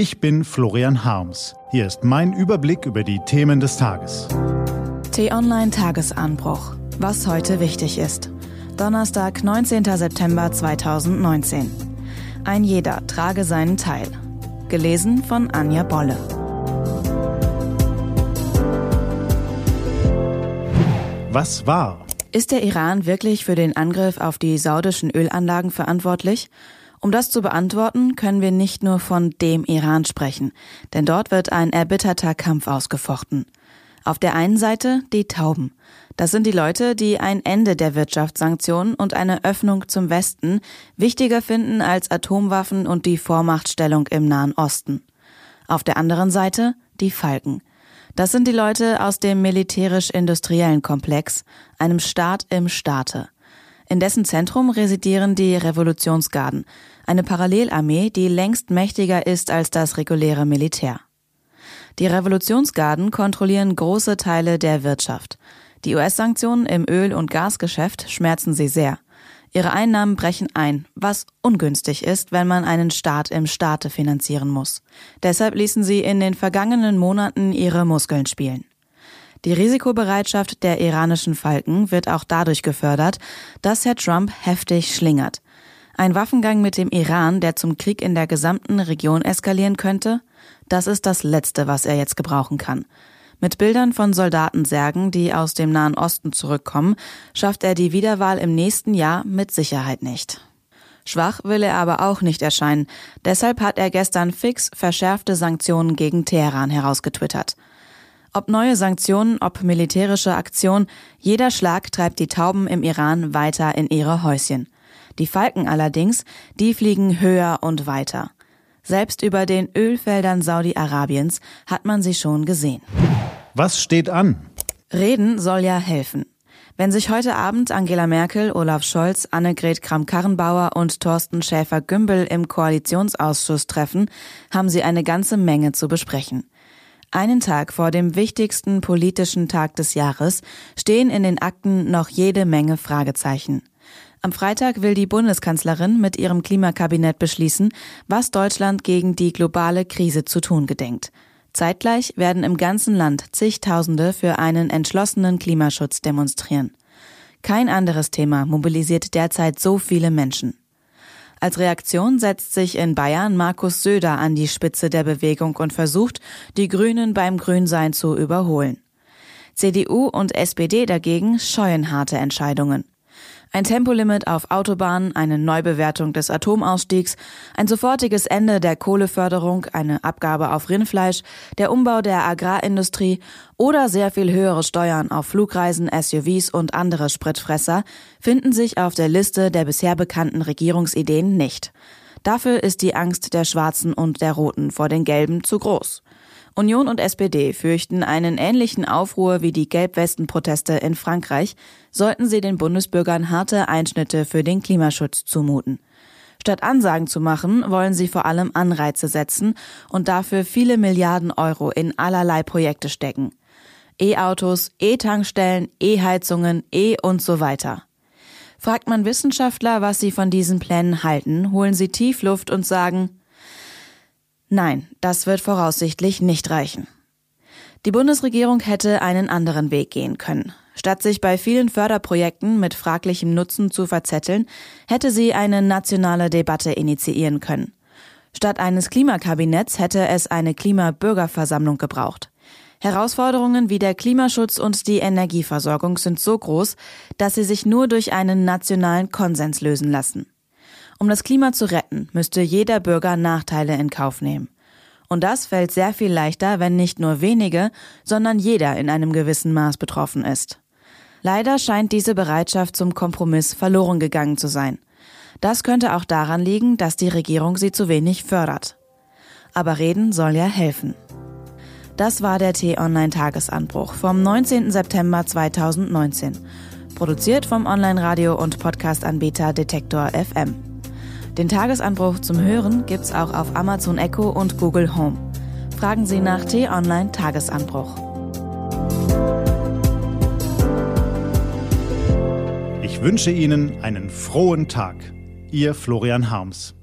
Ich bin Florian Harms. Hier ist mein Überblick über die Themen des Tages. T-Online Tagesanbruch. Was heute wichtig ist. Donnerstag, 19. September 2019. Ein jeder trage seinen Teil. Gelesen von Anja Bolle. Was war? Ist der Iran wirklich für den Angriff auf die saudischen Ölanlagen verantwortlich? Um das zu beantworten, können wir nicht nur von dem Iran sprechen, denn dort wird ein erbitterter Kampf ausgefochten. Auf der einen Seite die Tauben. Das sind die Leute, die ein Ende der Wirtschaftssanktionen und eine Öffnung zum Westen wichtiger finden als Atomwaffen und die Vormachtstellung im Nahen Osten. Auf der anderen Seite die Falken. Das sind die Leute aus dem militärisch-industriellen Komplex, einem Staat im Staate. In dessen Zentrum residieren die Revolutionsgarden, eine Parallelarmee, die längst mächtiger ist als das reguläre Militär. Die Revolutionsgarden kontrollieren große Teile der Wirtschaft. Die US-Sanktionen im Öl- und Gasgeschäft schmerzen sie sehr. Ihre Einnahmen brechen ein, was ungünstig ist, wenn man einen Staat im Staate finanzieren muss. Deshalb ließen sie in den vergangenen Monaten ihre Muskeln spielen. Die Risikobereitschaft der iranischen Falken wird auch dadurch gefördert, dass Herr Trump heftig schlingert. Ein Waffengang mit dem Iran, der zum Krieg in der gesamten Region eskalieren könnte, das ist das Letzte, was er jetzt gebrauchen kann. Mit Bildern von Soldatensärgen, die aus dem Nahen Osten zurückkommen, schafft er die Wiederwahl im nächsten Jahr mit Sicherheit nicht. Schwach will er aber auch nicht erscheinen. Deshalb hat er gestern fix verschärfte Sanktionen gegen Teheran herausgetwittert. Ob neue Sanktionen, ob militärische Aktion, jeder Schlag treibt die Tauben im Iran weiter in ihre Häuschen. Die Falken allerdings, die fliegen höher und weiter. Selbst über den Ölfeldern Saudi-Arabiens hat man sie schon gesehen. Was steht an? Reden soll ja helfen. Wenn sich heute Abend Angela Merkel, Olaf Scholz, Annegret Kramp-Karrenbauer und Thorsten Schäfer-Gümbel im Koalitionsausschuss treffen, haben sie eine ganze Menge zu besprechen. Einen Tag vor dem wichtigsten politischen Tag des Jahres stehen in den Akten noch jede Menge Fragezeichen. Am Freitag will die Bundeskanzlerin mit ihrem Klimakabinett beschließen, was Deutschland gegen die globale Krise zu tun gedenkt. Zeitgleich werden im ganzen Land zigtausende für einen entschlossenen Klimaschutz demonstrieren. Kein anderes Thema mobilisiert derzeit so viele Menschen. Als Reaktion setzt sich in Bayern Markus Söder an die Spitze der Bewegung und versucht, die Grünen beim Grünsein zu überholen. CDU und SPD dagegen scheuen harte Entscheidungen. Ein Tempolimit auf Autobahnen, eine Neubewertung des Atomausstiegs, ein sofortiges Ende der Kohleförderung, eine Abgabe auf Rindfleisch, der Umbau der Agrarindustrie oder sehr viel höhere Steuern auf Flugreisen, SUVs und andere Spritfresser finden sich auf der Liste der bisher bekannten Regierungsideen nicht. Dafür ist die Angst der Schwarzen und der Roten vor den Gelben zu groß. Union und SPD fürchten einen ähnlichen Aufruhr wie die Gelbwesten-Proteste in Frankreich, sollten sie den Bundesbürgern harte Einschnitte für den Klimaschutz zumuten. Statt Ansagen zu machen, wollen sie vor allem Anreize setzen und dafür viele Milliarden Euro in allerlei Projekte stecken. E-Autos, E-Tankstellen, E-Heizungen, E und so weiter. Fragt man Wissenschaftler, was sie von diesen Plänen halten, holen sie Tiefluft und sagen, Nein, das wird voraussichtlich nicht reichen. Die Bundesregierung hätte einen anderen Weg gehen können. Statt sich bei vielen Förderprojekten mit fraglichem Nutzen zu verzetteln, hätte sie eine nationale Debatte initiieren können. Statt eines Klimakabinetts hätte es eine Klimabürgerversammlung gebraucht. Herausforderungen wie der Klimaschutz und die Energieversorgung sind so groß, dass sie sich nur durch einen nationalen Konsens lösen lassen. Um das Klima zu retten, müsste jeder Bürger Nachteile in Kauf nehmen. Und das fällt sehr viel leichter, wenn nicht nur wenige, sondern jeder in einem gewissen Maß betroffen ist. Leider scheint diese Bereitschaft zum Kompromiss verloren gegangen zu sein. Das könnte auch daran liegen, dass die Regierung sie zu wenig fördert. Aber reden soll ja helfen. Das war der T-Online-Tagesanbruch vom 19. September 2019. Produziert vom Online-Radio- und Podcast-Anbieter Detektor FM. Den Tagesanbruch zum Hören gibt's auch auf Amazon Echo und Google Home. Fragen Sie nach T-Online Tagesanbruch. Ich wünsche Ihnen einen frohen Tag. Ihr Florian Harms.